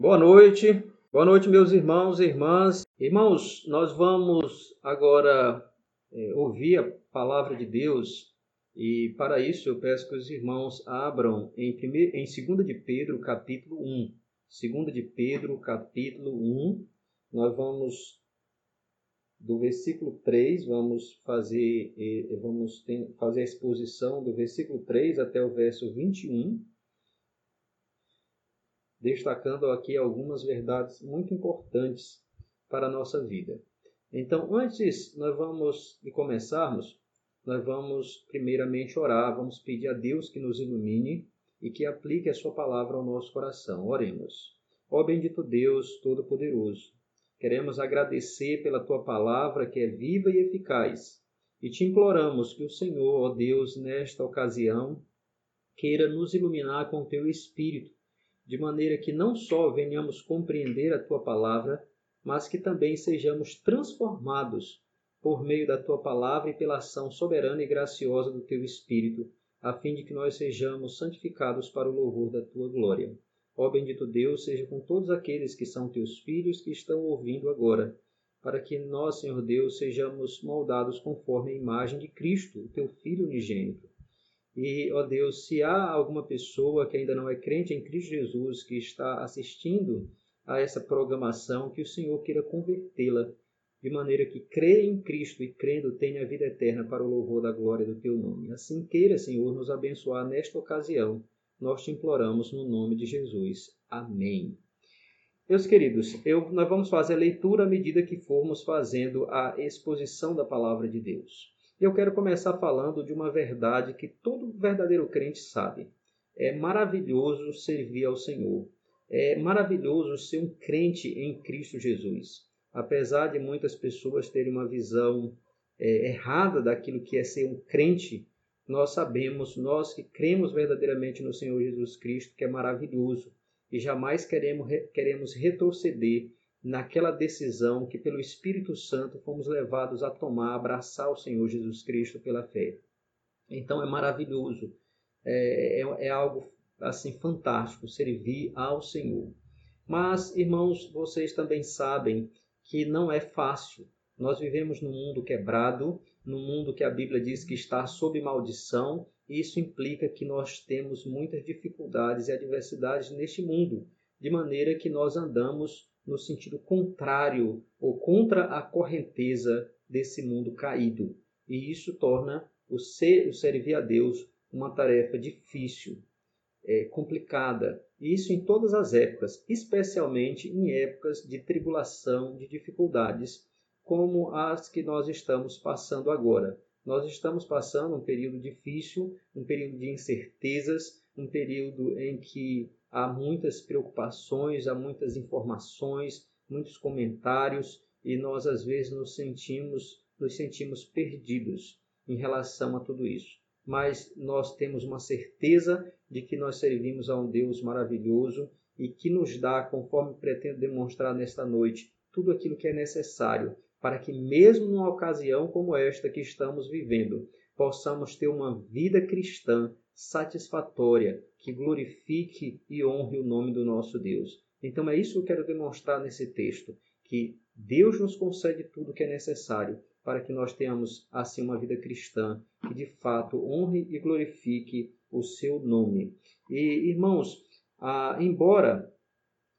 Boa noite, boa noite, meus irmãos e irmãs. Irmãos, nós vamos agora é, ouvir a palavra de Deus e para isso eu peço que os irmãos abram em, primeiro, em 2 de Pedro, capítulo 1. 2 de Pedro, capítulo 1. Nós vamos do versículo 3, vamos fazer, vamos fazer a exposição do versículo 3 até o verso 21 destacando aqui algumas verdades muito importantes para a nossa vida. Então, antes nós vamos de começarmos, nós vamos primeiramente orar, vamos pedir a Deus que nos ilumine e que aplique a sua palavra ao nosso coração. Oremos. Ó bendito Deus todo-poderoso, queremos agradecer pela tua palavra que é viva e eficaz. E te imploramos que o Senhor, ó Deus, nesta ocasião, queira nos iluminar com o teu espírito de maneira que não só venhamos compreender a tua palavra, mas que também sejamos transformados por meio da tua palavra e pela ação soberana e graciosa do teu Espírito, a fim de que nós sejamos santificados para o louvor da tua glória. Ó bendito Deus, seja com todos aqueles que são teus filhos que estão ouvindo agora, para que nós, Senhor Deus, sejamos moldados conforme a imagem de Cristo, o teu Filho unigênito e, ó Deus, se há alguma pessoa que ainda não é crente em Cristo Jesus, que está assistindo a essa programação, que o Senhor queira convertê-la, de maneira que crê em Cristo e crendo tenha a vida eterna para o louvor da glória do teu nome. Assim queira, Senhor, nos abençoar nesta ocasião. Nós te imploramos no nome de Jesus. Amém. Meus queridos, eu, nós vamos fazer a leitura à medida que formos fazendo a exposição da palavra de Deus. Eu quero começar falando de uma verdade que todo verdadeiro crente sabe. É maravilhoso servir ao Senhor. É maravilhoso ser um crente em Cristo Jesus. Apesar de muitas pessoas terem uma visão é, errada daquilo que é ser um crente, nós sabemos, nós que cremos verdadeiramente no Senhor Jesus Cristo, que é maravilhoso e jamais queremos, queremos retroceder naquela decisão que, pelo Espírito Santo, fomos levados a tomar, abraçar o Senhor Jesus Cristo pela fé. Então é maravilhoso, é, é, é algo assim fantástico servir ao Senhor. Mas, irmãos, vocês também sabem que não é fácil. Nós vivemos num mundo quebrado, num mundo que a Bíblia diz que está sob maldição, e isso implica que nós temos muitas dificuldades e adversidades neste mundo, de maneira que nós andamos no sentido contrário ou contra a correnteza desse mundo caído. E isso torna o, ser, o servir a Deus uma tarefa difícil, é, complicada. E isso em todas as épocas, especialmente em épocas de tribulação, de dificuldades, como as que nós estamos passando agora. Nós estamos passando um período difícil, um período de incertezas, um período em que há muitas preocupações, há muitas informações, muitos comentários e nós às vezes nos sentimos nos sentimos perdidos em relação a tudo isso. Mas nós temos uma certeza de que nós servimos a um Deus maravilhoso e que nos dá, conforme pretendo demonstrar nesta noite, tudo aquilo que é necessário para que, mesmo numa ocasião como esta que estamos vivendo, possamos ter uma vida cristã satisfatória, que glorifique e honre o nome do nosso Deus. Então é isso que eu quero demonstrar nesse texto, que Deus nos concede tudo o que é necessário para que nós tenhamos assim uma vida cristã que de fato honre e glorifique o seu nome. E irmãos, ah, embora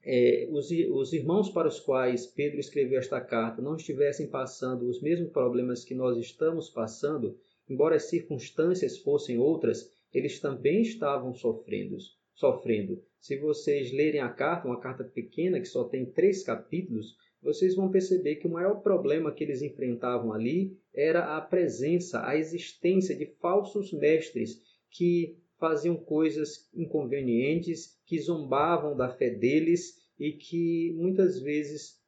é, os, os irmãos para os quais Pedro escreveu esta carta não estivessem passando os mesmos problemas que nós estamos passando, embora as circunstâncias fossem outras, eles também estavam sofrendo. sofrendo. Se vocês lerem a carta, uma carta pequena que só tem três capítulos, vocês vão perceber que o maior problema que eles enfrentavam ali era a presença, a existência de falsos mestres que faziam coisas inconvenientes, que zombavam da fé deles e que muitas vezes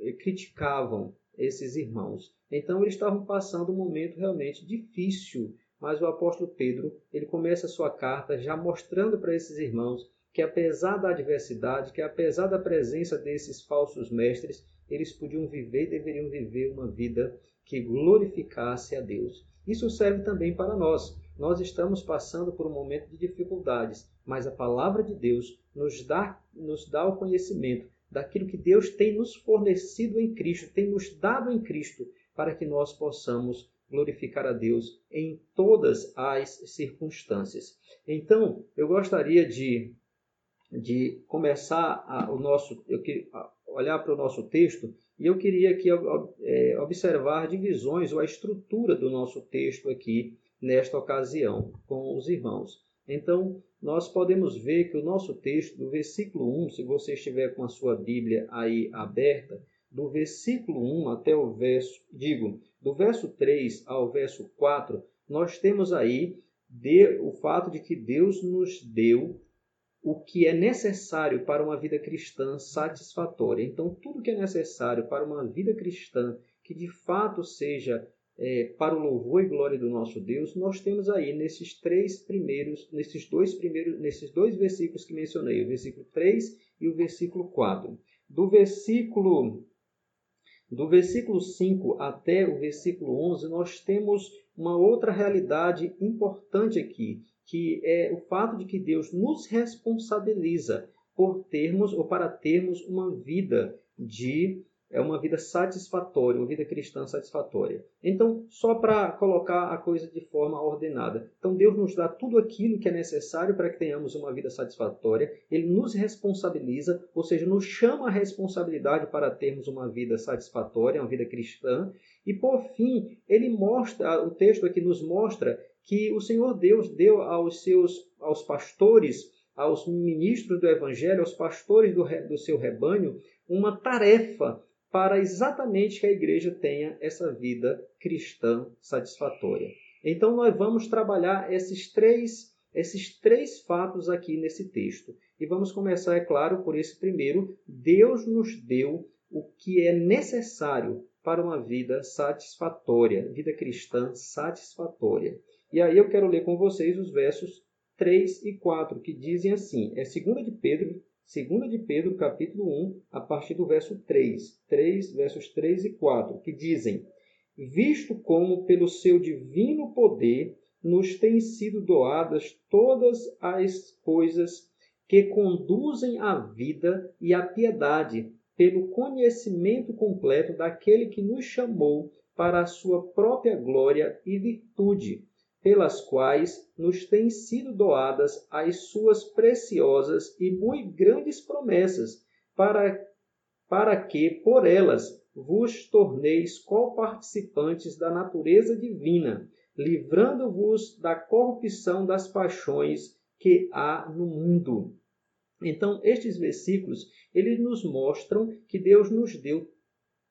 eh, criticavam esses irmãos. Então eles estavam passando um momento realmente difícil mas o apóstolo Pedro, ele começa a sua carta já mostrando para esses irmãos que apesar da adversidade, que apesar da presença desses falsos mestres, eles podiam viver e deveriam viver uma vida que glorificasse a Deus. Isso serve também para nós. Nós estamos passando por um momento de dificuldades, mas a palavra de Deus nos dá nos dá o conhecimento daquilo que Deus tem nos fornecido em Cristo, tem nos dado em Cristo, para que nós possamos glorificar a Deus em todas as circunstâncias. Então, eu gostaria de, de começar a, o nosso, eu olhar para o nosso texto e eu queria aqui é, observar divisões ou a estrutura do nosso texto aqui nesta ocasião com os irmãos. Então, nós podemos ver que o nosso texto, do versículo 1, se você estiver com a sua Bíblia aí aberta, do versículo 1 até o verso, digo, do verso 3 ao verso 4, nós temos aí de, o fato de que Deus nos deu o que é necessário para uma vida cristã satisfatória. Então, tudo que é necessário para uma vida cristã que de fato seja é, para o louvor e glória do nosso Deus, nós temos aí nesses três primeiros, nesses dois primeiros, nesses dois versículos que mencionei, o versículo 3 e o versículo 4. Do versículo do versículo 5 até o versículo 11, nós temos uma outra realidade importante aqui, que é o fato de que Deus nos responsabiliza por termos ou para termos uma vida de é uma vida satisfatória, uma vida cristã satisfatória. Então, só para colocar a coisa de forma ordenada. Então, Deus nos dá tudo aquilo que é necessário para que tenhamos uma vida satisfatória. Ele nos responsabiliza, ou seja, nos chama a responsabilidade para termos uma vida satisfatória, uma vida cristã. E por fim, ele mostra, o texto aqui nos mostra que o Senhor Deus deu aos seus aos pastores, aos ministros do evangelho, aos pastores do, do seu rebanho, uma tarefa para exatamente que a igreja tenha essa vida cristã satisfatória. Então nós vamos trabalhar esses três esses três fatos aqui nesse texto. E vamos começar, é claro, por esse primeiro. Deus nos deu o que é necessário para uma vida satisfatória, vida cristã satisfatória. E aí eu quero ler com vocês os versos 3 e 4, que dizem assim: é 2 de Pedro, 2 de Pedro, capítulo 1, a partir do verso 3, 3, versos 3 e 4, que dizem: Visto como pelo seu divino poder nos têm sido doadas todas as coisas que conduzem à vida e à piedade, pelo conhecimento completo daquele que nos chamou para a sua própria glória e virtude pelas quais nos têm sido doadas as suas preciosas e muito grandes promessas, para, para que, por elas, vos torneis coparticipantes da natureza divina, livrando-vos da corrupção das paixões que há no mundo. Então, estes versículos, eles nos mostram que Deus nos deu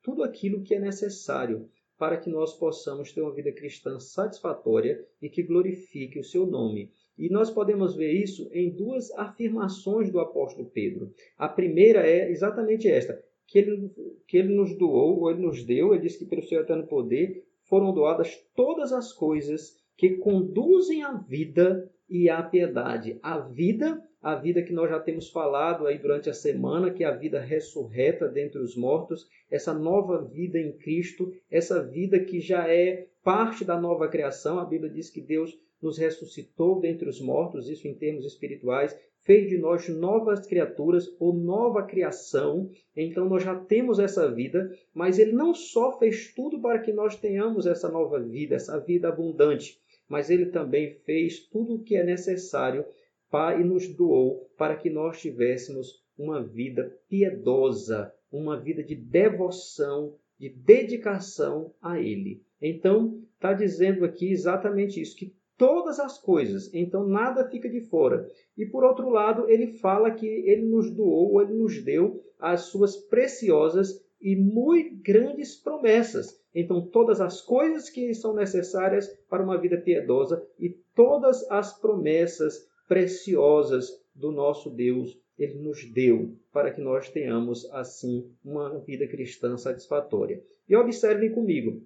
tudo aquilo que é necessário para que nós possamos ter uma vida cristã satisfatória e que glorifique o seu nome. E nós podemos ver isso em duas afirmações do apóstolo Pedro. A primeira é exatamente esta: que ele, que ele nos doou, ou ele nos deu, ele diz que pelo seu eterno poder foram doadas todas as coisas que conduzem à vida e à piedade. A vida a vida que nós já temos falado aí durante a semana, que é a vida ressurreta dentre os mortos, essa nova vida em Cristo, essa vida que já é parte da nova criação. A Bíblia diz que Deus nos ressuscitou dentre os mortos, isso em termos espirituais, fez de nós novas criaturas ou nova criação. Então nós já temos essa vida, mas ele não só fez tudo para que nós tenhamos essa nova vida, essa vida abundante, mas ele também fez tudo o que é necessário Pai nos doou para que nós tivéssemos uma vida piedosa, uma vida de devoção, de dedicação a Ele. Então, está dizendo aqui exatamente isso, que todas as coisas, então nada fica de fora. E por outro lado, ele fala que ele nos doou, ele nos deu as suas preciosas e muito grandes promessas. Então, todas as coisas que são necessárias para uma vida piedosa e todas as promessas preciosas do nosso Deus ele nos deu para que nós tenhamos assim uma vida cristã satisfatória. E observem comigo,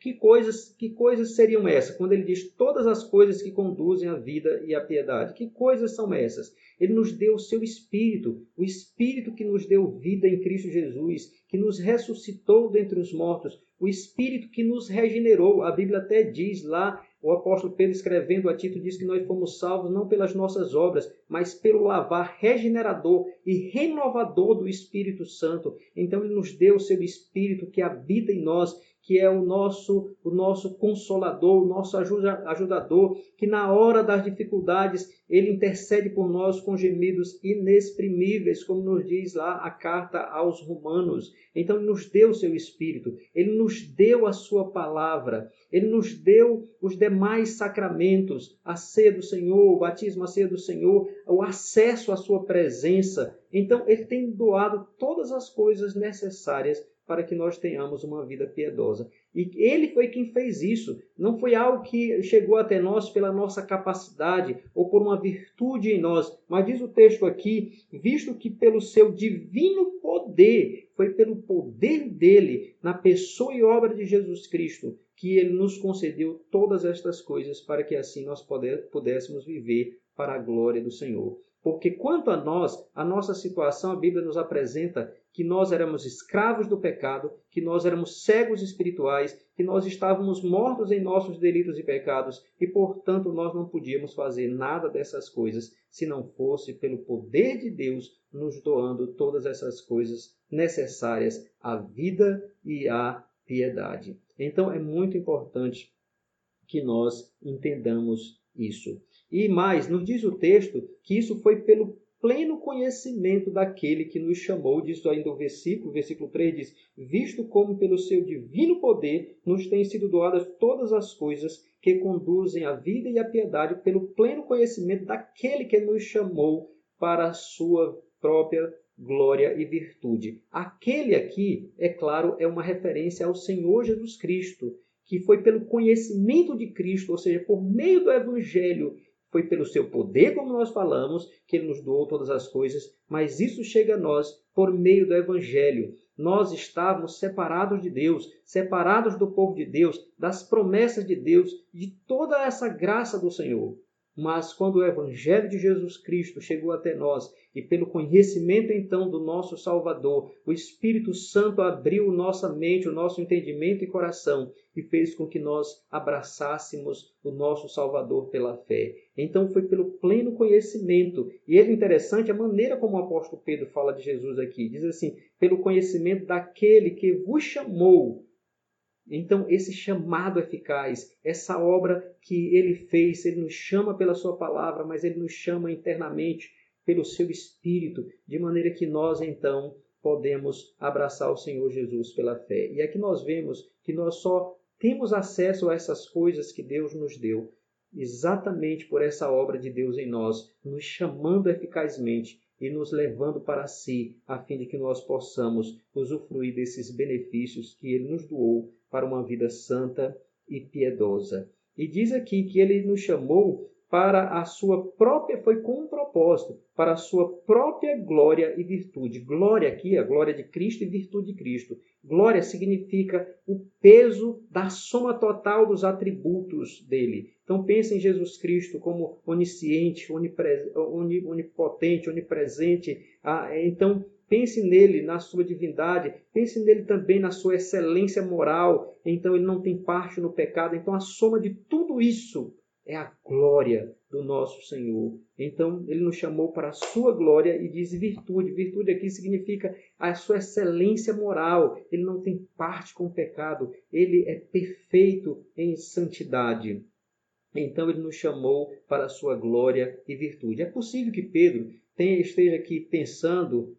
que coisas, que coisas seriam essas? Quando ele diz todas as coisas que conduzem à vida e à piedade, que coisas são essas? Ele nos deu o seu Espírito, o Espírito que nos deu vida em Cristo Jesus, que nos ressuscitou dentre os mortos, o Espírito que nos regenerou. A Bíblia até diz lá O apóstolo Pedro, escrevendo a Tito, diz que nós fomos salvos não pelas nossas obras, mas pelo lavar regenerador e renovador do Espírito Santo. Então, ele nos deu o seu Espírito que habita em nós que é o nosso, o nosso consolador, o nosso ajudador, que na hora das dificuldades ele intercede por nós com gemidos inexprimíveis, como nos diz lá a carta aos Romanos. Então, ele nos deu o seu Espírito, ele nos deu a sua palavra, ele nos deu os demais sacramentos, a ceia do Senhor, o batismo, a ceia do Senhor, o acesso à sua presença. Então, ele tem doado todas as coisas necessárias para que nós tenhamos uma vida piedosa. E ele foi quem fez isso. Não foi algo que chegou até nós pela nossa capacidade ou por uma virtude em nós, mas diz o texto aqui, visto que pelo seu divino poder, foi pelo poder dele, na pessoa e obra de Jesus Cristo, que ele nos concedeu todas estas coisas para que assim nós pudéssemos viver para a glória do Senhor. Porque quanto a nós, a nossa situação, a Bíblia nos apresenta que nós éramos escravos do pecado, que nós éramos cegos espirituais, que nós estávamos mortos em nossos delitos e pecados e, portanto, nós não podíamos fazer nada dessas coisas se não fosse pelo poder de Deus nos doando todas essas coisas necessárias à vida e à piedade. Então, é muito importante que nós entendamos isso. E mais, nos diz o texto que isso foi pelo pleno conhecimento daquele que nos chamou, diz ainda o versículo, versículo 3 diz: Visto como pelo seu divino poder nos têm sido doadas todas as coisas que conduzem à vida e à piedade, pelo pleno conhecimento daquele que nos chamou para a sua própria glória e virtude. Aquele aqui, é claro, é uma referência ao Senhor Jesus Cristo, que foi pelo conhecimento de Cristo, ou seja, por meio do Evangelho, foi pelo seu poder, como nós falamos, que ele nos doou todas as coisas, mas isso chega a nós por meio do Evangelho. Nós estávamos separados de Deus, separados do povo de Deus, das promessas de Deus, de toda essa graça do Senhor. Mas quando o Evangelho de Jesus Cristo chegou até nós e pelo conhecimento então do nosso Salvador, o Espírito Santo abriu nossa mente, o nosso entendimento e coração e fez com que nós abraçássemos o nosso Salvador pela fé. Então foi pelo pleno conhecimento. E é interessante a maneira como o apóstolo Pedro fala de Jesus aqui. Diz assim: pelo conhecimento daquele que vos chamou então, esse chamado eficaz, essa obra que ele fez, ele nos chama pela sua palavra, mas ele nos chama internamente pelo seu espírito, de maneira que nós então podemos abraçar o Senhor Jesus pela fé. E aqui nós vemos que nós só temos acesso a essas coisas que Deus nos deu exatamente por essa obra de Deus em nós, nos chamando eficazmente e nos levando para si, a fim de que nós possamos usufruir desses benefícios que ele nos doou para uma vida santa e piedosa. E diz aqui que ele nos chamou para a sua própria, foi com um propósito, para a sua própria glória e virtude. Glória aqui, a glória de Cristo e virtude de Cristo. Glória significa o peso da soma total dos atributos dele. Então pense em Jesus Cristo como onisciente, onipotente, onipresente. Ah, então Pense nele, na sua divindade, pense nele também na sua excelência moral. Então ele não tem parte no pecado. Então a soma de tudo isso é a glória do nosso Senhor. Então ele nos chamou para a sua glória e diz virtude. Virtude aqui significa a sua excelência moral. Ele não tem parte com o pecado. Ele é perfeito em santidade. Então ele nos chamou para a sua glória e virtude. É possível que Pedro esteja aqui pensando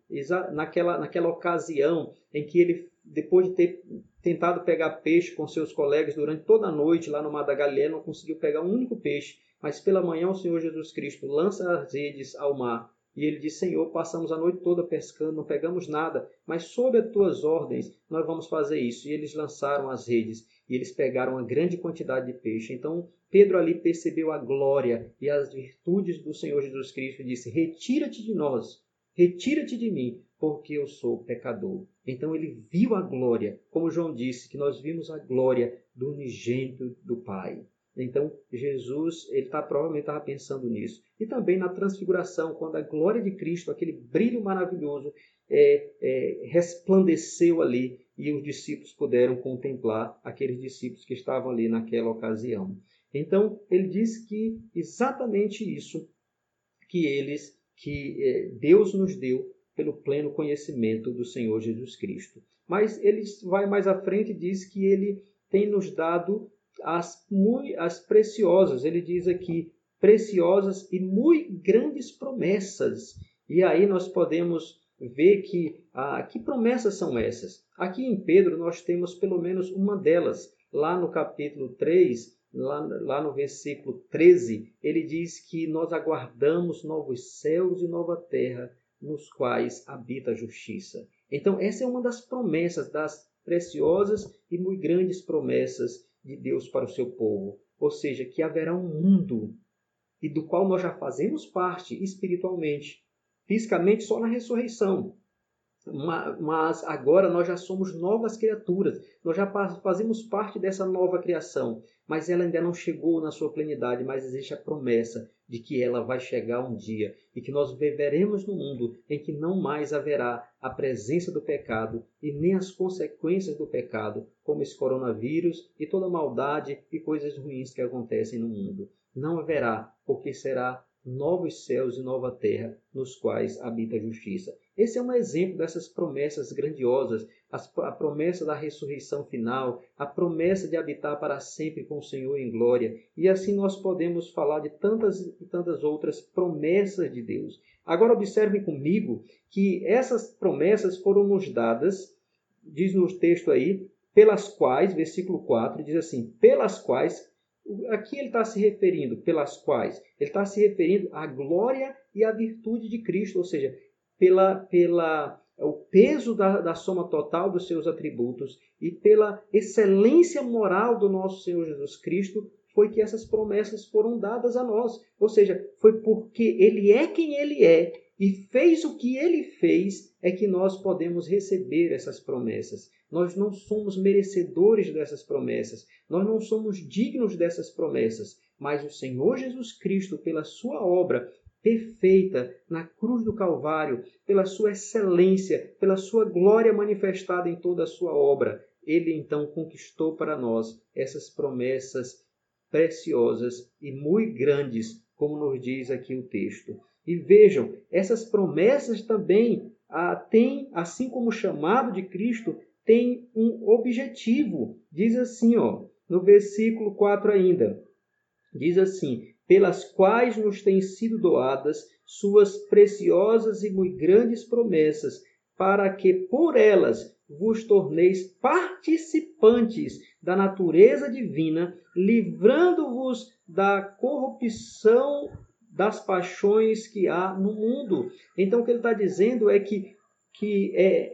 naquela, naquela ocasião em que ele, depois de ter tentado pegar peixe com seus colegas durante toda a noite lá no Mar da Galileia, não conseguiu pegar um único peixe, mas pela manhã o Senhor Jesus Cristo lança as redes ao mar. E ele diz: Senhor, passamos a noite toda pescando, não pegamos nada, mas sob as tuas ordens nós vamos fazer isso. E eles lançaram as redes e eles pegaram uma grande quantidade de peixe. Então Pedro ali percebeu a glória e as virtudes do Senhor Jesus Cristo e disse: Retira-te de nós, retira-te de mim, porque eu sou pecador. Então ele viu a glória, como João disse, que nós vimos a glória do unigênito do Pai. Então Jesus, ele tá, provavelmente estava pensando nisso. E também na transfiguração, quando a glória de Cristo, aquele brilho maravilhoso, é, é, resplandeceu ali e os discípulos puderam contemplar aqueles discípulos que estavam ali naquela ocasião. Então, ele diz que exatamente isso que eles, que é, Deus nos deu pelo pleno conhecimento do Senhor Jesus Cristo. Mas ele vai mais à frente e diz que ele tem nos dado as, muito, as preciosas, ele diz aqui, preciosas e muito grandes promessas. E aí nós podemos ver que ah, que promessas são essas. Aqui em Pedro nós temos pelo menos uma delas. Lá no capítulo 3, lá, lá no versículo 13, ele diz que nós aguardamos novos céus e nova terra nos quais habita a justiça. Então, essa é uma das promessas, das preciosas e muito grandes promessas de Deus para o seu povo. Ou seja, que haverá um mundo e do qual nós já fazemos parte espiritualmente, fisicamente só na ressurreição. Mas agora nós já somos novas criaturas, nós já fazemos parte dessa nova criação, mas ela ainda não chegou na sua plenidade, mas existe a promessa de que ela vai chegar um dia e que nós viveremos num mundo em que não mais haverá a presença do pecado e nem as consequências do pecado, como esse coronavírus e toda maldade e coisas ruins que acontecem no mundo. Não haverá, porque será novos céus e nova terra nos quais habita a justiça. Esse é um exemplo dessas promessas grandiosas, a promessa da ressurreição final, a promessa de habitar para sempre com o Senhor em glória. E assim nós podemos falar de tantas e tantas outras promessas de Deus. Agora observem comigo que essas promessas foram nos dadas, diz no texto aí, pelas quais, versículo 4, diz assim: pelas quais a ele está se referindo? Pelas quais? Ele está se referindo à glória e à virtude de Cristo, ou seja, pela, pela o peso da, da soma total dos seus atributos e pela excelência moral do nosso Senhor Jesus Cristo, foi que essas promessas foram dadas a nós. Ou seja, foi porque Ele é quem Ele é e fez o que Ele fez, é que nós podemos receber essas promessas. Nós não somos merecedores dessas promessas, nós não somos dignos dessas promessas, mas o Senhor Jesus Cristo, pela sua obra perfeita na cruz do Calvário, pela sua excelência, pela sua glória manifestada em toda a sua obra, ele então conquistou para nós essas promessas preciosas e muito grandes, como nos diz aqui o texto. E vejam, essas promessas também ah, têm, assim como o chamado de Cristo, tem um objetivo. Diz assim, ó, no versículo 4 ainda. Diz assim: pelas quais nos têm sido doadas suas preciosas e muito grandes promessas, para que por elas vos torneis participantes da natureza divina, livrando-vos da corrupção das paixões que há no mundo. Então, o que ele está dizendo é que, que, é,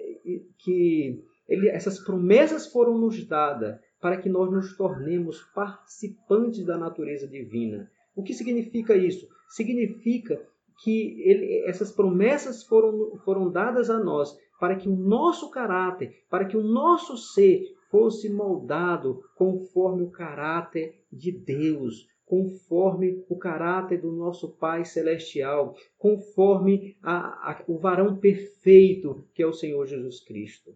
que ele, essas promessas foram nos dadas para que nós nos tornemos participantes da natureza divina. O que significa isso? Significa que ele, essas promessas foram, foram dadas a nós para que o nosso caráter, para que o nosso ser fosse moldado conforme o caráter de Deus, conforme o caráter do nosso Pai Celestial, conforme a, a, o varão perfeito que é o Senhor Jesus Cristo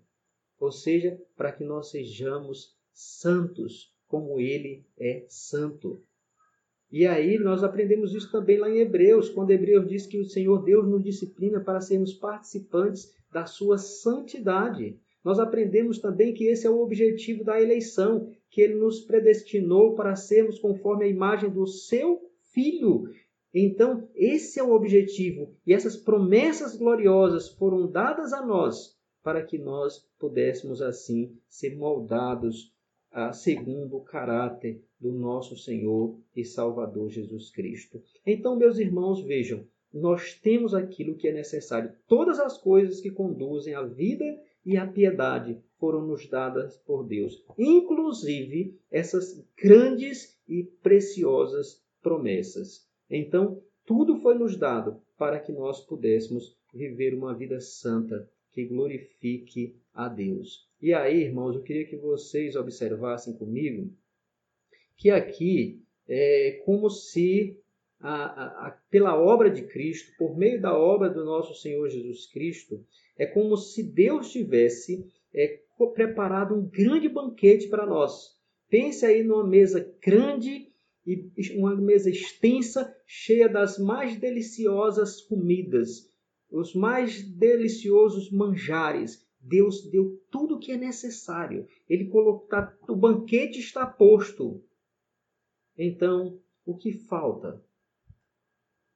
ou seja, para que nós sejamos santos como ele é santo. E aí nós aprendemos isso também lá em Hebreus, quando Hebreus diz que o Senhor Deus nos disciplina para sermos participantes da sua santidade. Nós aprendemos também que esse é o objetivo da eleição, que ele nos predestinou para sermos conforme a imagem do seu filho. Então, esse é o objetivo, e essas promessas gloriosas foram dadas a nós para que nós pudéssemos assim ser moldados a, segundo o caráter do nosso Senhor e Salvador Jesus Cristo. Então, meus irmãos, vejam, nós temos aquilo que é necessário. Todas as coisas que conduzem à vida e à piedade foram nos dadas por Deus, inclusive essas grandes e preciosas promessas. Então, tudo foi nos dado para que nós pudéssemos viver uma vida santa, que glorifique a Deus. E aí, irmãos, eu queria que vocês observassem comigo que aqui é como se, a, a, pela obra de Cristo, por meio da obra do nosso Senhor Jesus Cristo, é como se Deus tivesse é, preparado um grande banquete para nós. Pense aí numa mesa grande e uma mesa extensa, cheia das mais deliciosas comidas, os mais deliciosos manjares. Deus deu tudo o que é necessário. Ele colocou, tá, o banquete está posto. Então, o que falta?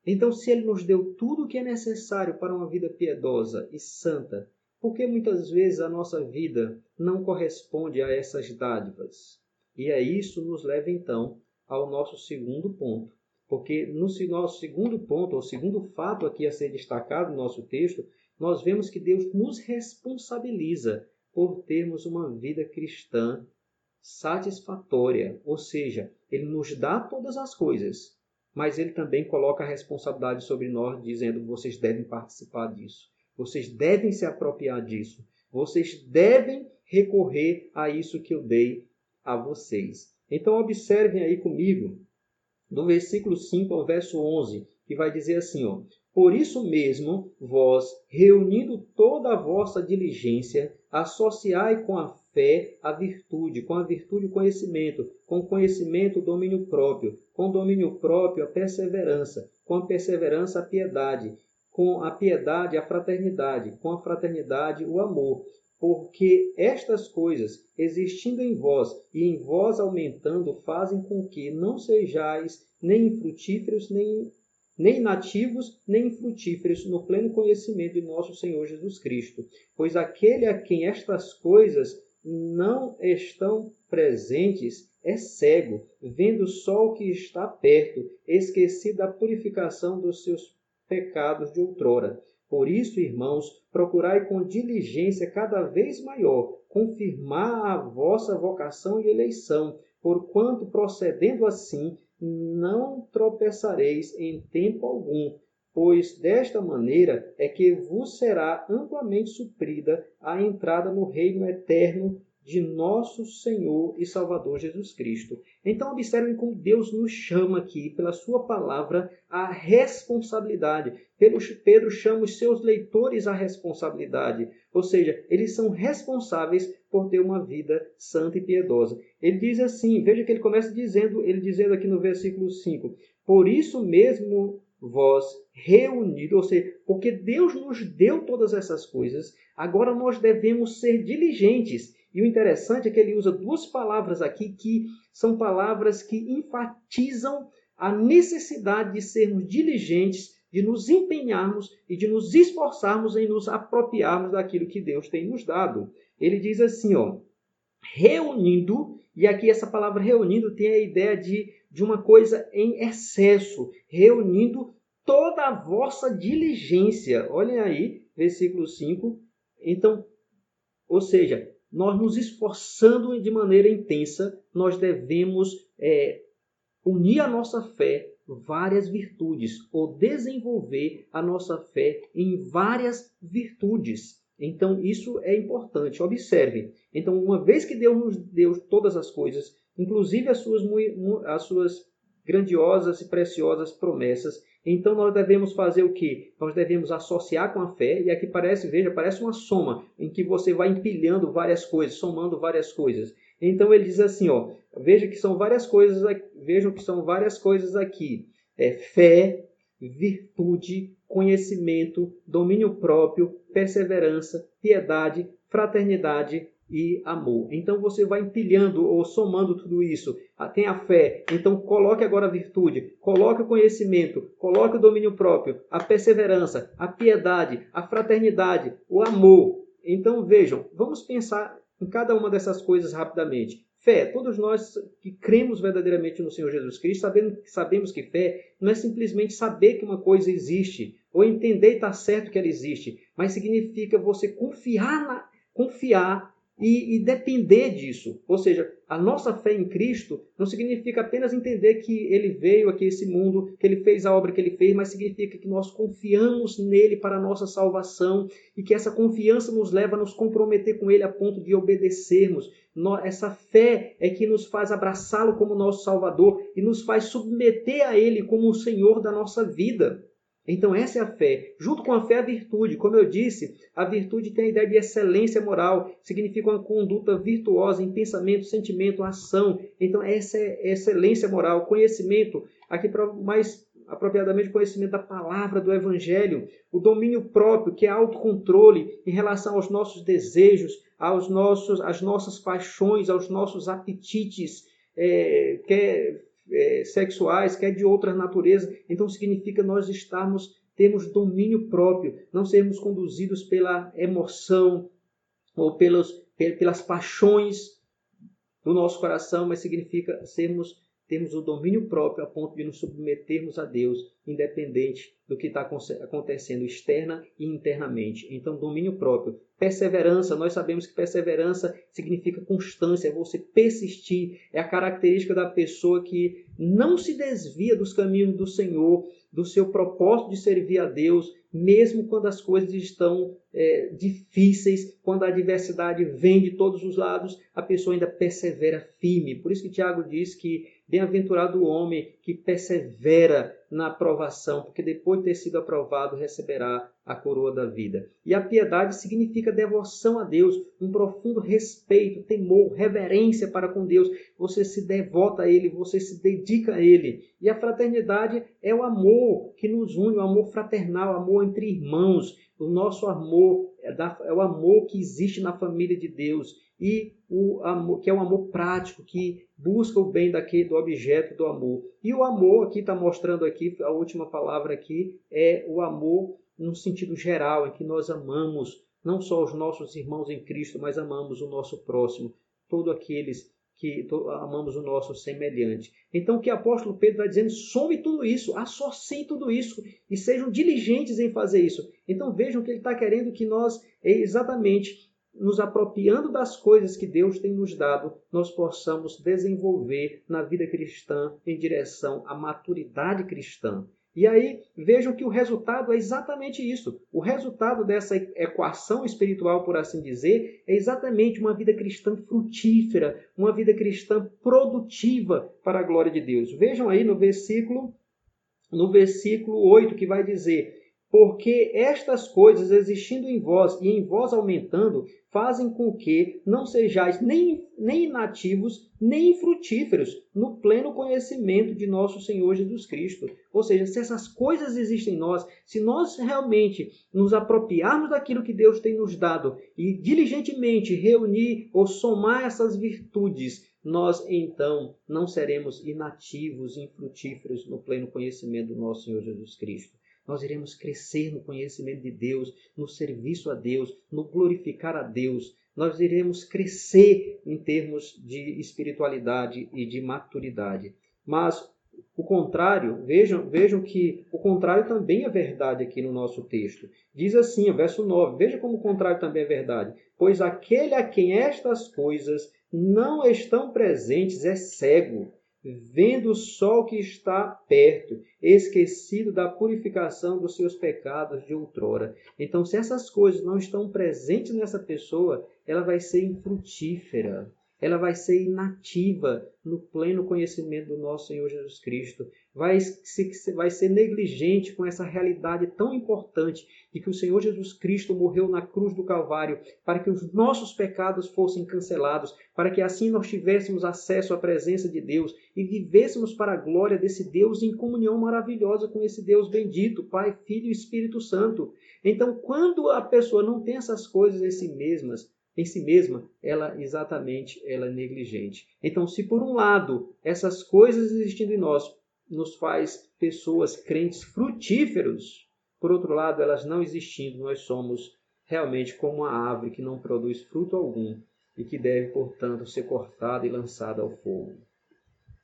Então, se ele nos deu tudo o que é necessário para uma vida piedosa e santa, por que muitas vezes a nossa vida não corresponde a essas dádivas? E é isso nos leva então ao nosso segundo ponto. Porque no nosso segundo ponto, ou segundo fato aqui a ser destacado no nosso texto, nós vemos que Deus nos responsabiliza por termos uma vida cristã satisfatória, ou seja, ele nos dá todas as coisas, mas ele também coloca a responsabilidade sobre nós, dizendo: vocês devem participar disso, vocês devem se apropriar disso, vocês devem recorrer a isso que eu dei a vocês. Então, observem aí comigo, do versículo 5 ao verso 11, que vai dizer assim: ó, Por isso mesmo, vós, reunindo toda a vossa diligência, associai com a fé a virtude, com a virtude o conhecimento, com o conhecimento o domínio próprio, com o domínio próprio a perseverança, com a perseverança a piedade, com a piedade a fraternidade, com a fraternidade o amor. Porque estas coisas, existindo em vós e em vós aumentando, fazem com que não sejais nem infrutíferos, nem nem nativos, nem frutíferos no pleno conhecimento de nosso Senhor Jesus Cristo. Pois aquele a quem estas coisas não estão presentes é cego, vendo só o que está perto, esquecido da purificação dos seus pecados de outrora. Por isso, irmãos, procurai com diligência cada vez maior confirmar a vossa vocação e eleição, porquanto procedendo assim não tropeçareis em tempo algum, pois desta maneira é que vos será amplamente suprida a entrada no reino eterno de nosso Senhor e Salvador Jesus Cristo. Então, observem como Deus nos chama aqui, pela Sua palavra, à responsabilidade. Pedro chama os seus leitores à responsabilidade, ou seja, eles são responsáveis por ter uma vida santa e piedosa. Ele diz assim, veja que ele começa dizendo, ele dizendo aqui no versículo 5: Por isso mesmo vós reunidos, ou seja, porque Deus nos deu todas essas coisas, agora nós devemos ser diligentes e o interessante é que ele usa duas palavras aqui que são palavras que enfatizam a necessidade de sermos diligentes, de nos empenharmos e de nos esforçarmos em nos apropriarmos daquilo que Deus tem nos dado. Ele diz assim, ó, reunindo, e aqui essa palavra reunindo tem a ideia de, de uma coisa em excesso, reunindo toda a vossa diligência. Olhem aí, versículo 5. Então, ou seja, nós nos esforçando de maneira intensa, nós devemos é, unir a nossa fé várias virtudes ou desenvolver a nossa fé em várias virtudes. Então isso é importante. Observe. Então uma vez que Deus nos deu todas as coisas, inclusive as suas, as suas grandiosas e preciosas promessas, então nós devemos fazer o que? Nós devemos associar com a fé, e aqui parece, veja, parece uma soma, em que você vai empilhando várias coisas, somando várias coisas. Então ele diz assim, ó, veja que são várias coisas, vejam que são várias coisas aqui. É fé, virtude, conhecimento, domínio próprio, perseverança, piedade, fraternidade, e amor. Então você vai empilhando ou somando tudo isso. Ah, tem a fé, então coloque agora a virtude, coloque o conhecimento, coloque o domínio próprio, a perseverança, a piedade, a fraternidade, o amor. Então vejam, vamos pensar em cada uma dessas coisas rapidamente. Fé, todos nós que cremos verdadeiramente no Senhor Jesus Cristo, sabemos, sabemos que fé não é simplesmente saber que uma coisa existe, ou entender e estar certo que ela existe, mas significa você confiar, na, confiar e, e, depender disso. Ou seja, a nossa fé em Cristo não significa apenas entender que Ele veio aqui a esse mundo, que Ele fez a obra que Ele fez, mas significa que nós confiamos nele para a nossa salvação e que essa confiança nos leva a nos comprometer com Ele a ponto de obedecermos. Essa fé é que nos faz abraçá-lo como nosso Salvador e nos faz submeter a Ele como o Senhor da nossa vida. Então, essa é a fé. Junto com a fé, a virtude. Como eu disse, a virtude tem a ideia de excelência moral, significa uma conduta virtuosa em pensamento, sentimento, ação. Então, essa é excelência moral, conhecimento, aqui mais apropriadamente conhecimento da palavra do evangelho, o domínio próprio, que é autocontrole em relação aos nossos desejos, aos nossos, às nossas paixões, aos nossos apetites, é, quer é, sexuais, quer de outras naturezas. Então significa nós estarmos, termos domínio próprio, não sermos conduzidos pela emoção ou pelos, pelas paixões do nosso coração, mas significa sermos temos o domínio próprio a ponto de nos submetermos a Deus, independente do que está acontecendo externa e internamente. Então, domínio próprio. Perseverança, nós sabemos que perseverança significa constância, é você persistir, é a característica da pessoa que não se desvia dos caminhos do Senhor, do seu propósito de servir a Deus, mesmo quando as coisas estão é, difíceis, quando a adversidade vem de todos os lados, a pessoa ainda persevera firme. Por isso que Tiago diz que bem-aventurado o homem que persevera na aprovação, porque depois de ter sido aprovado receberá a coroa da vida. E a piedade significa devoção a Deus, um profundo respeito, temor, reverência para com Deus. Você se devota a Ele, você se dedica a Ele. E a fraternidade é o amor que nos une, o amor fraternal, o amor entre irmãos. O nosso amor é, da, é o amor que existe na família de Deus e o amor, que é um amor prático, que busca o bem daquele, do objeto do amor. E o amor, aqui está mostrando aqui, a última palavra aqui, é o amor no sentido geral, em que nós amamos não só os nossos irmãos em Cristo, mas amamos o nosso próximo, todos aqueles que amamos o nosso semelhante. Então, o que o apóstolo Pedro está dizendo, some tudo isso, associem tudo isso e sejam diligentes em fazer isso. Então, vejam que ele está querendo que nós, exatamente, nos apropriando das coisas que Deus tem nos dado, nós possamos desenvolver na vida cristã em direção à maturidade cristã. E aí vejam que o resultado é exatamente isso. O resultado dessa equação espiritual, por assim dizer, é exatamente uma vida cristã frutífera, uma vida cristã produtiva para a glória de Deus. Vejam aí no versículo no versículo 8 que vai dizer: porque estas coisas existindo em vós e em vós aumentando, fazem com que não sejais nem, nem inativos, nem frutíferos no pleno conhecimento de nosso Senhor Jesus Cristo. Ou seja, se essas coisas existem em nós, se nós realmente nos apropriarmos daquilo que Deus tem nos dado e diligentemente reunir ou somar essas virtudes, nós então não seremos inativos, infrutíferos no pleno conhecimento do nosso Senhor Jesus Cristo nós iremos crescer no conhecimento de Deus, no serviço a Deus, no glorificar a Deus. Nós iremos crescer em termos de espiritualidade e de maturidade. Mas o contrário, vejam, vejam que o contrário também é verdade aqui no nosso texto. Diz assim, verso 9, veja como o contrário também é verdade. Pois aquele a quem estas coisas não estão presentes é cego, vendo o que está perto, esquecido da purificação dos seus pecados de outrora. Então, se essas coisas não estão presentes nessa pessoa, ela vai ser infrutífera, ela vai ser inativa no pleno conhecimento do nosso Senhor Jesus Cristo vai, se, vai ser negligente com essa realidade tão importante de que o Senhor Jesus Cristo morreu na cruz do Calvário para que os nossos pecados fossem cancelados, para que assim nós tivéssemos acesso à presença de Deus e vivêssemos para a glória desse Deus em comunhão maravilhosa com esse Deus bendito, Pai, Filho e Espírito Santo. Então, quando a pessoa não tem essas coisas em si mesmas, em si mesma, ela exatamente ela é negligente. Então, se por um lado essas coisas existindo em nós nos faz pessoas crentes frutíferos. Por outro lado, elas não existindo, nós somos realmente como uma árvore que não produz fruto algum e que deve, portanto, ser cortada e lançada ao fogo.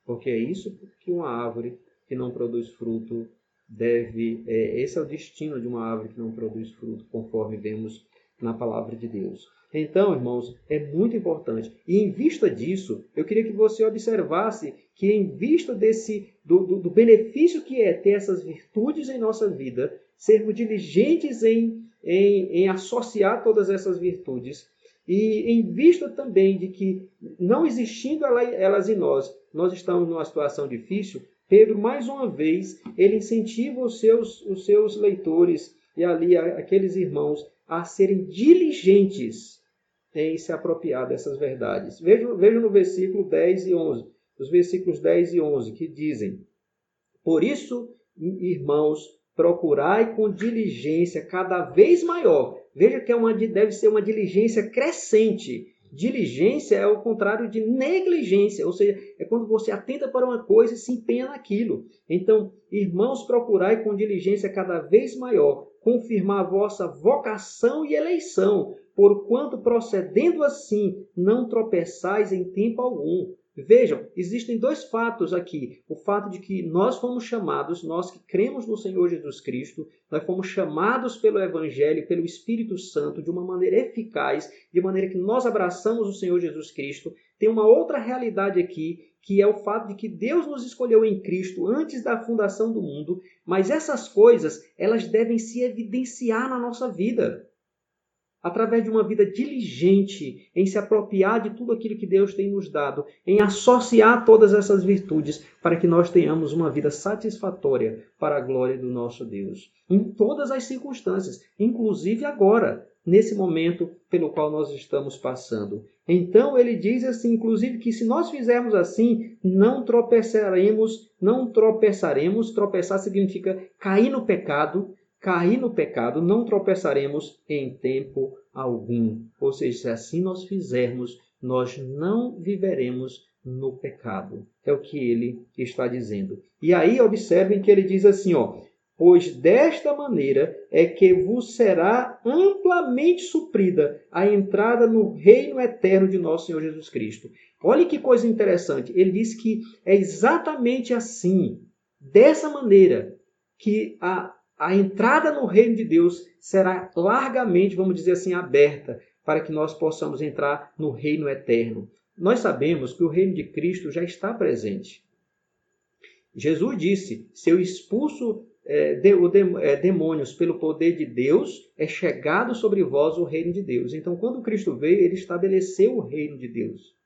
Porque é isso que uma árvore que não produz fruto deve. É, esse é o destino de uma árvore que não produz fruto, conforme vemos na palavra de Deus. Então, irmãos, é muito importante. E em vista disso, eu queria que você observasse que, em vista desse do, do, do benefício que é ter essas virtudes em nossa vida, sermos diligentes em, em, em associar todas essas virtudes, e em vista também de que, não existindo elas em nós, nós estamos numa situação difícil, Pedro, mais uma vez, ele incentiva os seus, os seus leitores e ali aqueles irmãos a serem diligentes em se apropriar dessas verdades. Vejam, vejam no versículo 10 e 11, os versículos 10 e 11, que dizem: Por isso, irmãos, procurai com diligência cada vez maior. Veja que é uma, deve ser uma diligência crescente Diligência é o contrário de negligência, ou seja, é quando você atenta para uma coisa e se empenha naquilo. Então, irmãos, procurai com diligência cada vez maior confirmar a vossa vocação e eleição, porquanto procedendo assim não tropeçais em tempo algum. Vejam, existem dois fatos aqui. O fato de que nós fomos chamados, nós que cremos no Senhor Jesus Cristo, nós fomos chamados pelo Evangelho, pelo Espírito Santo, de uma maneira eficaz, de maneira que nós abraçamos o Senhor Jesus Cristo. Tem uma outra realidade aqui, que é o fato de que Deus nos escolheu em Cristo antes da fundação do mundo, mas essas coisas, elas devem se evidenciar na nossa vida através de uma vida diligente em se apropriar de tudo aquilo que Deus tem nos dado, em associar todas essas virtudes para que nós tenhamos uma vida satisfatória para a glória do nosso Deus, em todas as circunstâncias, inclusive agora, nesse momento pelo qual nós estamos passando. Então ele diz assim, inclusive que se nós fizermos assim, não tropeçaremos, não tropeçaremos, tropeçar significa cair no pecado, cair no pecado, não tropeçaremos em tempo algum. Ou seja, se assim nós fizermos, nós não viveremos no pecado. É o que ele está dizendo. E aí observem que ele diz assim, ó: pois desta maneira é que vos será amplamente suprida a entrada no reino eterno de nosso Senhor Jesus Cristo. Olha que coisa interessante. Ele diz que é exatamente assim, dessa maneira, que a a entrada no reino de Deus será largamente, vamos dizer assim, aberta para que nós possamos entrar no reino eterno. Nós sabemos que o reino de Cristo já está presente. Jesus disse: se eu expulso é, de, de, é, demônios pelo poder de Deus, é chegado sobre vós o reino de Deus. Então, quando Cristo veio, ele estabeleceu o reino de Deus.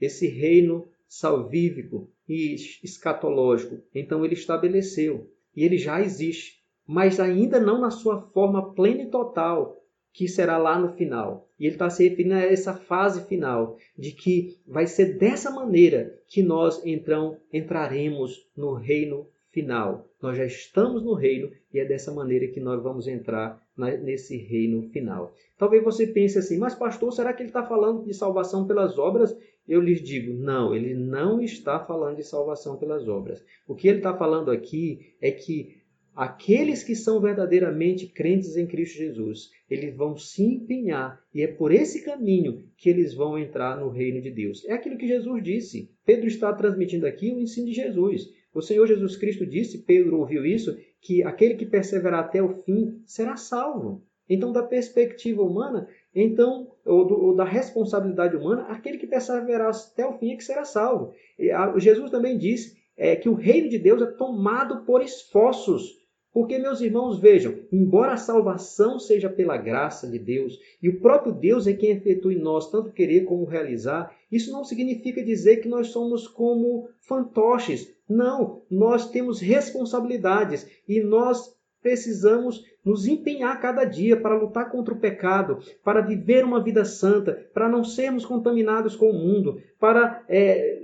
Esse reino salvífico e escatológico. Então, ele estabeleceu. E ele já existe mas ainda não na sua forma plena e total, que será lá no final. E ele está se referindo a essa fase final, de que vai ser dessa maneira que nós então entraremos no reino final. Nós já estamos no reino e é dessa maneira que nós vamos entrar nesse reino final. Talvez você pense assim, mas pastor, será que ele está falando de salvação pelas obras? Eu lhes digo, não, ele não está falando de salvação pelas obras. O que ele está falando aqui é que Aqueles que são verdadeiramente crentes em Cristo Jesus, eles vão se empenhar e é por esse caminho que eles vão entrar no reino de Deus. É aquilo que Jesus disse. Pedro está transmitindo aqui o ensino de Jesus. O Senhor Jesus Cristo disse, Pedro ouviu isso, que aquele que perseverar até o fim será salvo. Então, da perspectiva humana, então, ou, do, ou, da responsabilidade humana, aquele que perseverar até o fim é que será salvo. E, a, Jesus também disse é, que o reino de Deus é tomado por esforços. Porque, meus irmãos, vejam, embora a salvação seja pela graça de Deus, e o próprio Deus é quem efetua em nós tanto querer como realizar, isso não significa dizer que nós somos como fantoches. Não, nós temos responsabilidades e nós precisamos nos empenhar cada dia para lutar contra o pecado, para viver uma vida santa, para não sermos contaminados com o mundo, para é,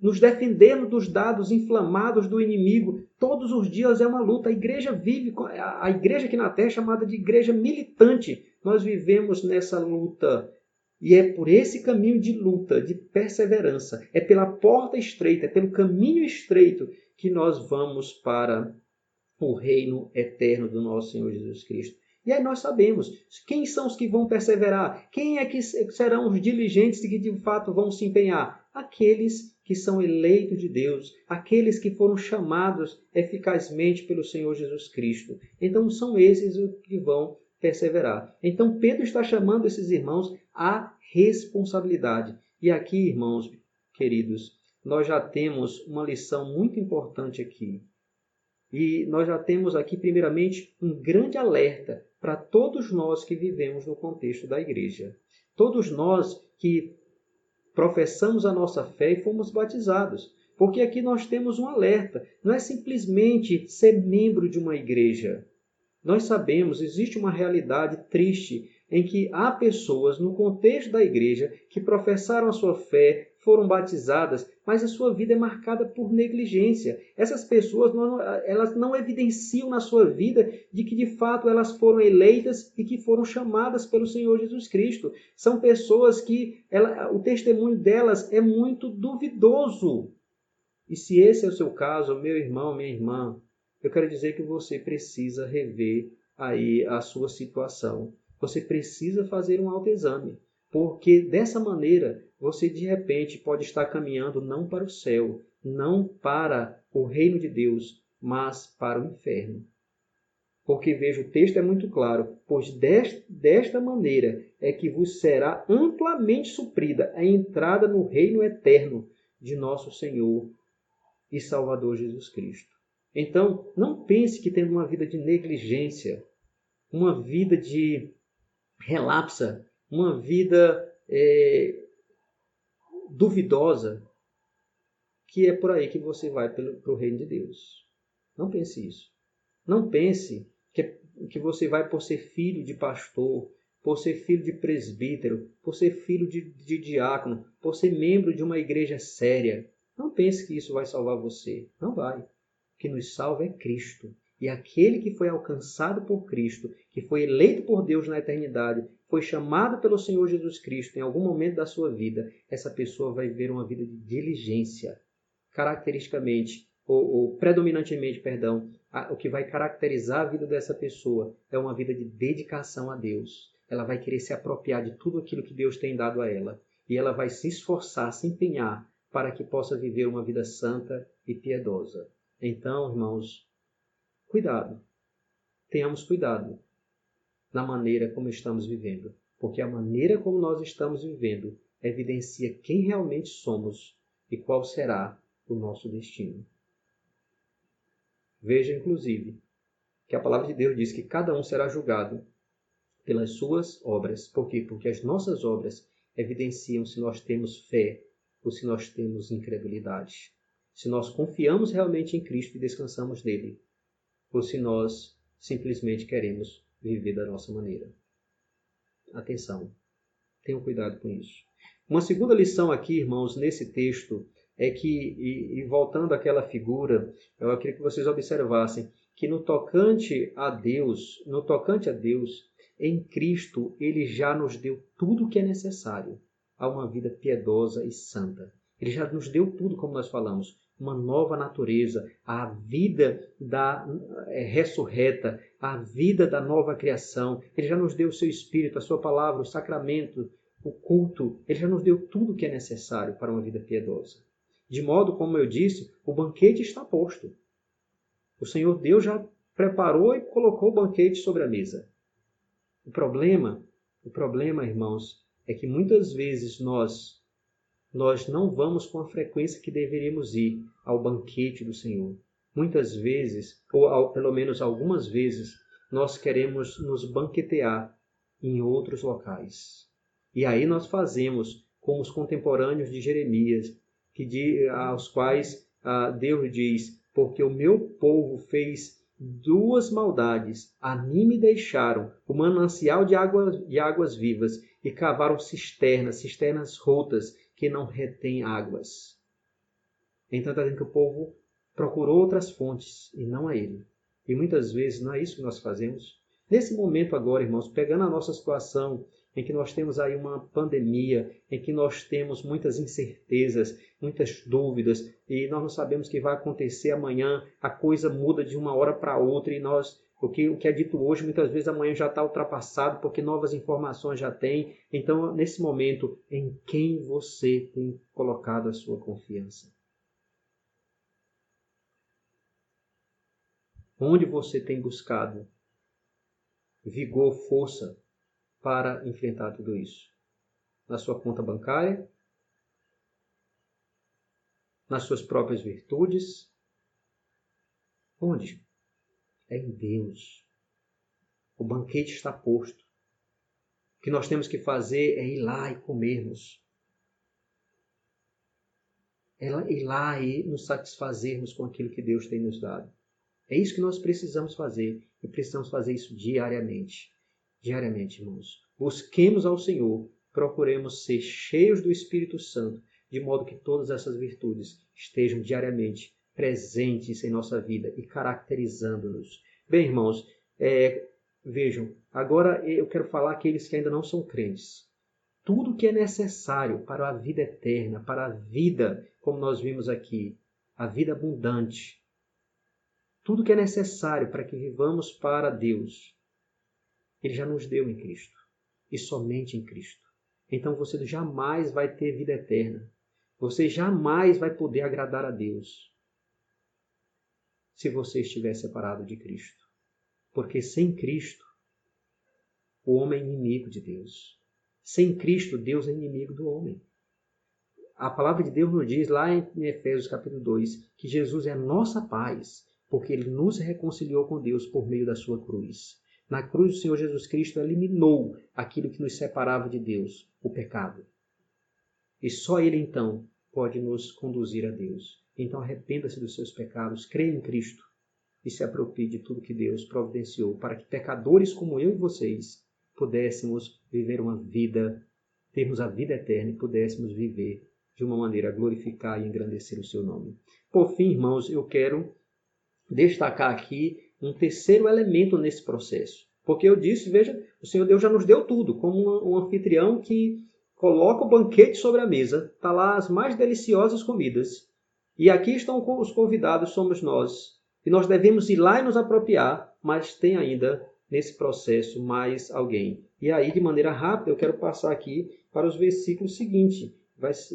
nos defendendo dos dados inflamados do inimigo. Todos os dias é uma luta. A igreja vive, a igreja aqui na Terra é chamada de igreja militante. Nós vivemos nessa luta. E é por esse caminho de luta, de perseverança, é pela porta estreita, é pelo caminho estreito que nós vamos para o reino eterno do nosso Senhor Jesus Cristo. E aí nós sabemos quem são os que vão perseverar, quem é que serão os diligentes que de fato vão se empenhar? Aqueles que são eleitos de Deus, aqueles que foram chamados eficazmente pelo Senhor Jesus Cristo. Então são esses os que vão perseverar. Então Pedro está chamando esses irmãos à responsabilidade. E aqui, irmãos queridos, nós já temos uma lição muito importante aqui. E nós já temos aqui, primeiramente, um grande alerta para todos nós que vivemos no contexto da igreja. Todos nós que professamos a nossa fé e fomos batizados. Porque aqui nós temos um alerta. Não é simplesmente ser membro de uma igreja. Nós sabemos, existe uma realidade triste em que há pessoas no contexto da igreja que professaram a sua fé, foram batizadas, mas a sua vida é marcada por negligência. Essas pessoas não, elas não evidenciam na sua vida de que de fato elas foram eleitas e que foram chamadas pelo Senhor Jesus Cristo. São pessoas que ela, o testemunho delas é muito duvidoso. E se esse é o seu caso, meu irmão, minha irmã, eu quero dizer que você precisa rever aí a sua situação você precisa fazer um autoexame, porque dessa maneira você de repente pode estar caminhando não para o céu, não para o reino de Deus, mas para o inferno. Porque veja, o texto é muito claro, pois desta maneira é que vos será amplamente suprida a entrada no reino eterno de nosso Senhor e Salvador Jesus Cristo. Então, não pense que tendo uma vida de negligência, uma vida de relapsa, uma vida é, duvidosa, que é por aí que você vai para o reino de Deus. Não pense isso. Não pense que, que você vai por ser filho de pastor, por ser filho de presbítero, por ser filho de, de diácono, por ser membro de uma igreja séria. Não pense que isso vai salvar você. Não vai. O que nos salva é Cristo. E aquele que foi alcançado por Cristo, que foi eleito por Deus na eternidade, foi chamado pelo Senhor Jesus Cristo em algum momento da sua vida, essa pessoa vai viver uma vida de diligência. Caracteristicamente, ou, ou predominantemente, perdão, a, o que vai caracterizar a vida dessa pessoa é uma vida de dedicação a Deus. Ela vai querer se apropriar de tudo aquilo que Deus tem dado a ela. E ela vai se esforçar, se empenhar para que possa viver uma vida santa e piedosa. Então, irmãos, Cuidado. Tenhamos cuidado na maneira como estamos vivendo, porque a maneira como nós estamos vivendo evidencia quem realmente somos e qual será o nosso destino. Veja, inclusive, que a palavra de Deus diz que cada um será julgado pelas suas obras. Por quê? Porque as nossas obras evidenciam se nós temos fé ou se nós temos incredulidade. Se nós confiamos realmente em Cristo e descansamos nele, ou se nós simplesmente queremos viver da nossa maneira. Atenção, tenham cuidado com isso. Uma segunda lição aqui, irmãos, nesse texto, é que, e, e voltando àquela figura, eu queria que vocês observassem que no tocante a Deus, no tocante a Deus, em Cristo, ele já nos deu tudo o que é necessário a uma vida piedosa e santa. Ele já nos deu tudo, como nós falamos uma nova natureza, a vida da é, ressurreta, a vida da nova criação. Ele já nos deu o seu espírito, a sua palavra, o sacramento, o culto. Ele já nos deu tudo o que é necessário para uma vida piedosa. De modo, como eu disse, o banquete está posto. O Senhor Deus já preparou e colocou o banquete sobre a mesa. O problema, o problema, irmãos, é que muitas vezes nós nós não vamos com a frequência que deveríamos ir ao banquete do Senhor. Muitas vezes, ou ao, pelo menos algumas vezes, nós queremos nos banquetear em outros locais. E aí nós fazemos como os contemporâneos de Jeremias, que de, aos quais ah, Deus diz: Porque o meu povo fez duas maldades, a mim me deixaram o manancial de, água, de águas vivas e cavaram cisternas, cisternas rotas que não retém águas. Então está dizendo que o povo procurou outras fontes e não a ele. E muitas vezes não é isso que nós fazemos. Nesse momento agora, irmãos, pegando a nossa situação em que nós temos aí uma pandemia, em que nós temos muitas incertezas, muitas dúvidas, e nós não sabemos o que vai acontecer amanhã, a coisa muda de uma hora para outra e nós o que, o que é dito hoje, muitas vezes amanhã já está ultrapassado, porque novas informações já tem. Então, nesse momento, em quem você tem colocado a sua confiança? Onde você tem buscado vigor, força para enfrentar tudo isso? Na sua conta bancária? Nas suas próprias virtudes? Onde? É em Deus. O banquete está posto. O que nós temos que fazer é ir lá e comermos. é ir lá e nos satisfazermos com aquilo que Deus tem nos dado. É isso que nós precisamos fazer e precisamos fazer isso diariamente. Diariamente, irmãos. Busquemos ao Senhor, procuremos ser cheios do Espírito Santo, de modo que todas essas virtudes estejam diariamente presentes em nossa vida e caracterizando-nos. Bem, irmãos, é, vejam, agora eu quero falar aqueles que ainda não são crentes. Tudo que é necessário para a vida eterna, para a vida, como nós vimos aqui, a vida abundante, tudo que é necessário para que vivamos para Deus, Ele já nos deu em Cristo e somente em Cristo. Então você jamais vai ter vida eterna. Você jamais vai poder agradar a Deus se você estiver separado de Cristo. Porque sem Cristo, o homem é inimigo de Deus. Sem Cristo, Deus é inimigo do homem. A palavra de Deus nos diz lá em Efésios capítulo 2 que Jesus é a nossa paz, porque ele nos reconciliou com Deus por meio da sua cruz. Na cruz, o Senhor Jesus Cristo eliminou aquilo que nos separava de Deus, o pecado. E só Ele então pode nos conduzir a Deus. Então arrependa-se dos seus pecados, creia em Cristo e se aproprie de tudo que Deus providenciou para que pecadores como eu e vocês pudéssemos viver uma vida, termos a vida eterna e pudéssemos viver de uma maneira a glorificar e engrandecer o seu nome. Por fim, irmãos, eu quero destacar aqui um terceiro elemento nesse processo. Porque eu disse, veja, o Senhor Deus já nos deu tudo, como um anfitrião que coloca o banquete sobre a mesa, está lá as mais deliciosas comidas, e aqui estão os convidados, somos nós. E nós devemos ir lá e nos apropriar, mas tem ainda nesse processo mais alguém. E aí, de maneira rápida, eu quero passar aqui para os versículos seguintes.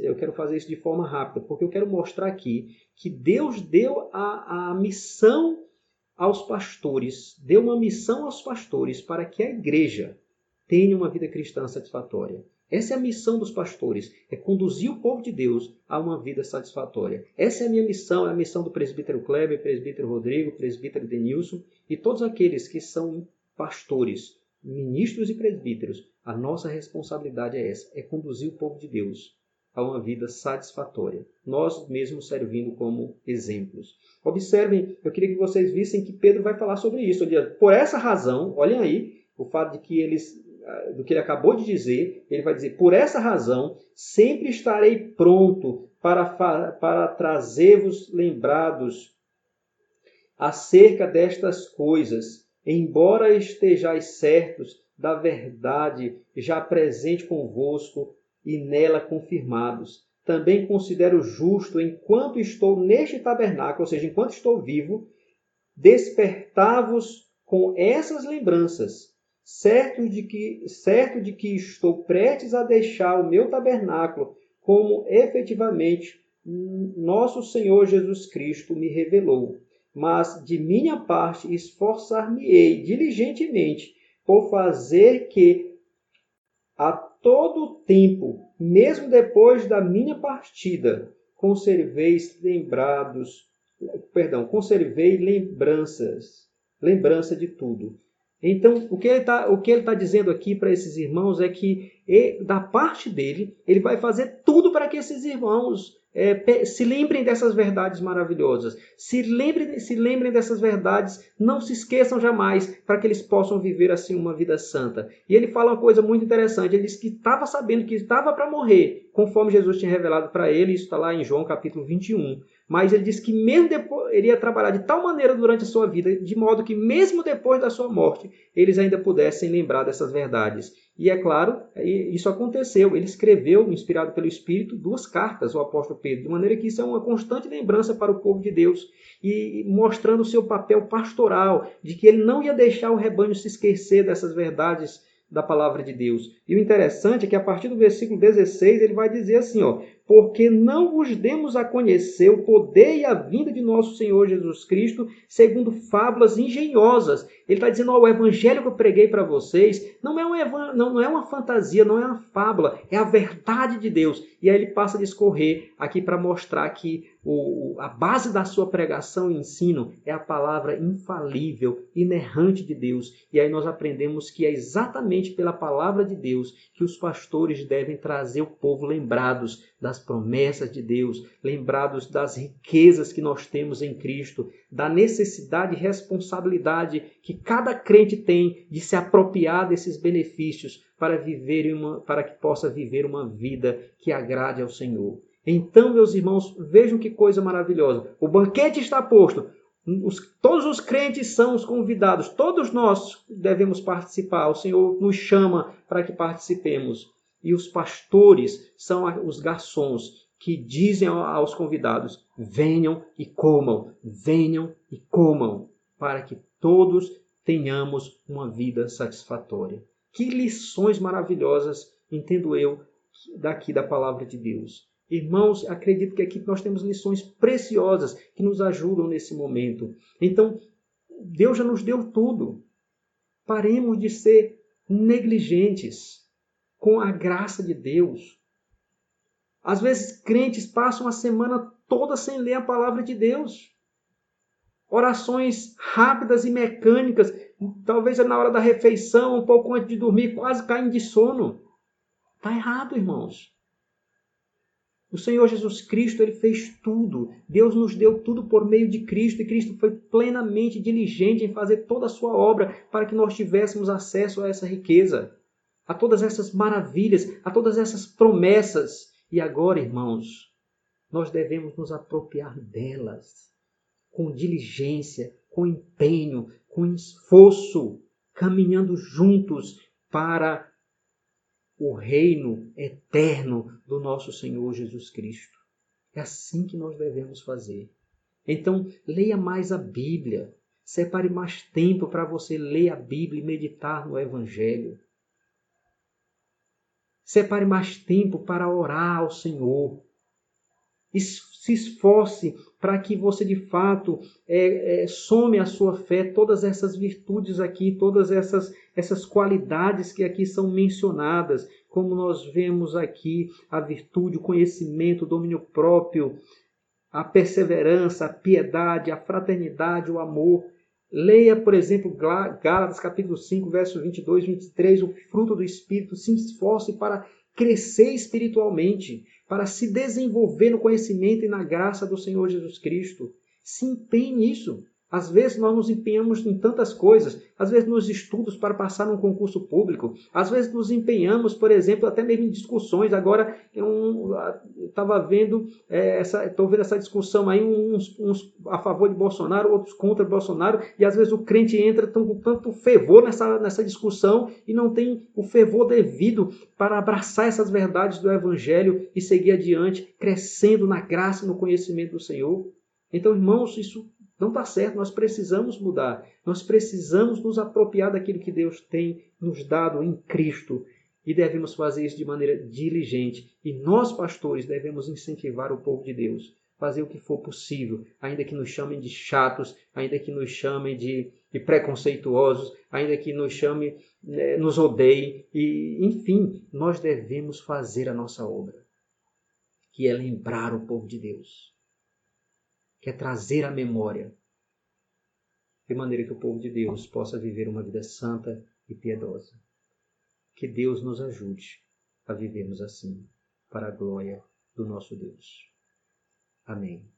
eu quero fazer isso de forma rápida, porque eu quero mostrar aqui que Deus deu a, a missão aos pastores, deu uma missão aos pastores para que a igreja tenha uma vida cristã satisfatória. Essa é a missão dos pastores, é conduzir o povo de Deus a uma vida satisfatória. Essa é a minha missão, é a missão do presbítero Kleber, presbítero Rodrigo, presbítero Denilson e todos aqueles que são pastores, ministros e presbíteros. A nossa responsabilidade é essa, é conduzir o povo de Deus a uma vida satisfatória, nós mesmos servindo como exemplos. Observem, eu queria que vocês vissem que Pedro vai falar sobre isso. Por essa razão, olhem aí, o fato de que eles do que ele acabou de dizer, ele vai dizer: Por essa razão, sempre estarei pronto para, para trazer-vos lembrados acerca destas coisas, embora estejais certos da verdade já presente convosco e nela confirmados. Também considero justo, enquanto estou neste tabernáculo, ou seja, enquanto estou vivo, despertar-vos com essas lembranças certo de que, certo de que estou prestes a deixar o meu tabernáculo, como efetivamente nosso Senhor Jesus Cristo me revelou. Mas de minha parte esforçar-me-ei diligentemente por fazer que a todo tempo, mesmo depois da minha partida, conserveis lembrados, perdão, conservei lembranças, lembrança de tudo então, o que ele está tá dizendo aqui para esses irmãos é que, da parte dele, ele vai fazer tudo para que esses irmãos é, se lembrem dessas verdades maravilhosas. Se lembrem, se lembrem dessas verdades, não se esqueçam jamais, para que eles possam viver assim uma vida santa. E ele fala uma coisa muito interessante: ele diz que estava sabendo que estava para morrer, conforme Jesus tinha revelado para ele, isso está lá em João capítulo 21. Mas ele diz que mesmo depois, ele ia trabalhar de tal maneira durante a sua vida, de modo que mesmo depois da sua morte, eles ainda pudessem lembrar dessas verdades. E é claro, isso aconteceu. Ele escreveu, inspirado pelo Espírito, duas cartas ao apóstolo Pedro, de maneira que isso é uma constante lembrança para o povo de Deus e mostrando o seu papel pastoral, de que ele não ia deixar o rebanho se esquecer dessas verdades da palavra de Deus. E o interessante é que a partir do versículo 16 ele vai dizer assim, ó: "Porque não vos demos a conhecer o poder e a vinda de nosso Senhor Jesus Cristo, segundo fábulas engenhosas". Ele está dizendo, ó, o evangelho que eu preguei para vocês não é, um não, é uma fantasia, não é uma fábula, é a verdade de Deus. E aí ele passa a discorrer aqui para mostrar que o, a base da sua pregação e ensino é a palavra infalível, inerrante de Deus. E aí nós aprendemos que é exatamente pela palavra de Deus que os pastores devem trazer o povo lembrados das das promessas de Deus, lembrados das riquezas que nós temos em Cristo, da necessidade e responsabilidade que cada crente tem de se apropriar desses benefícios para viver uma, para que possa viver uma vida que agrade ao Senhor. Então, meus irmãos, vejam que coisa maravilhosa. O banquete está posto. Os, todos os crentes são os convidados. Todos nós devemos participar. O Senhor nos chama para que participemos. E os pastores são os garçons que dizem aos convidados: venham e comam, venham e comam, para que todos tenhamos uma vida satisfatória. Que lições maravilhosas, entendo eu, daqui da palavra de Deus. Irmãos, acredito que aqui nós temos lições preciosas que nos ajudam nesse momento. Então, Deus já nos deu tudo. Paremos de ser negligentes com a graça de Deus. Às vezes, crentes passam a semana toda sem ler a palavra de Deus. Orações rápidas e mecânicas, talvez na hora da refeição, um pouco antes de dormir, quase caem de sono. Está errado, irmãos. O Senhor Jesus Cristo, ele fez tudo. Deus nos deu tudo por meio de Cristo e Cristo foi plenamente diligente em fazer toda a sua obra para que nós tivéssemos acesso a essa riqueza, a todas essas maravilhas, a todas essas promessas. E agora, irmãos, nós devemos nos apropriar delas com diligência, com empenho, com esforço, caminhando juntos para o reino eterno do nosso Senhor Jesus Cristo. É assim que nós devemos fazer. Então, leia mais a Bíblia. Separe mais tempo para você ler a Bíblia e meditar no Evangelho. Separe mais tempo para orar ao Senhor se esforce para que você de fato é, é, some a sua fé todas essas virtudes aqui, todas essas, essas qualidades que aqui são mencionadas, como nós vemos aqui a virtude, o conhecimento, o domínio próprio, a perseverança, a piedade, a fraternidade, o amor. Leia, por exemplo, Gálatas capítulo 5, versos 22 e 23, o fruto do Espírito, se esforce para crescer espiritualmente para se desenvolver no conhecimento e na graça do Senhor Jesus Cristo. Se empenhe nisso. Às vezes nós nos empenhamos em tantas coisas, às vezes nos estudos para passar num concurso público, às vezes nos empenhamos, por exemplo, até mesmo em discussões. Agora eu estava vendo é, essa, estou vendo essa discussão aí, uns, uns, a favor de Bolsonaro, outros contra Bolsonaro, e às vezes o crente entra tão, com tanto fervor nessa, nessa discussão e não tem o fervor devido para abraçar essas verdades do Evangelho e seguir adiante, crescendo na graça e no conhecimento do Senhor. Então, irmãos, isso não está certo, nós precisamos mudar. Nós precisamos nos apropriar daquilo que Deus tem nos dado em Cristo. E devemos fazer isso de maneira diligente. E nós, pastores, devemos incentivar o povo de Deus. Fazer o que for possível, ainda que nos chamem de chatos, ainda que nos chamem de, de preconceituosos, ainda que nos chamem, né, nos odeiem. E, enfim, nós devemos fazer a nossa obra, que é lembrar o povo de Deus que é trazer à memória, de maneira que o povo de Deus possa viver uma vida santa e piedosa. Que Deus nos ajude a vivermos assim, para a glória do nosso Deus. Amém.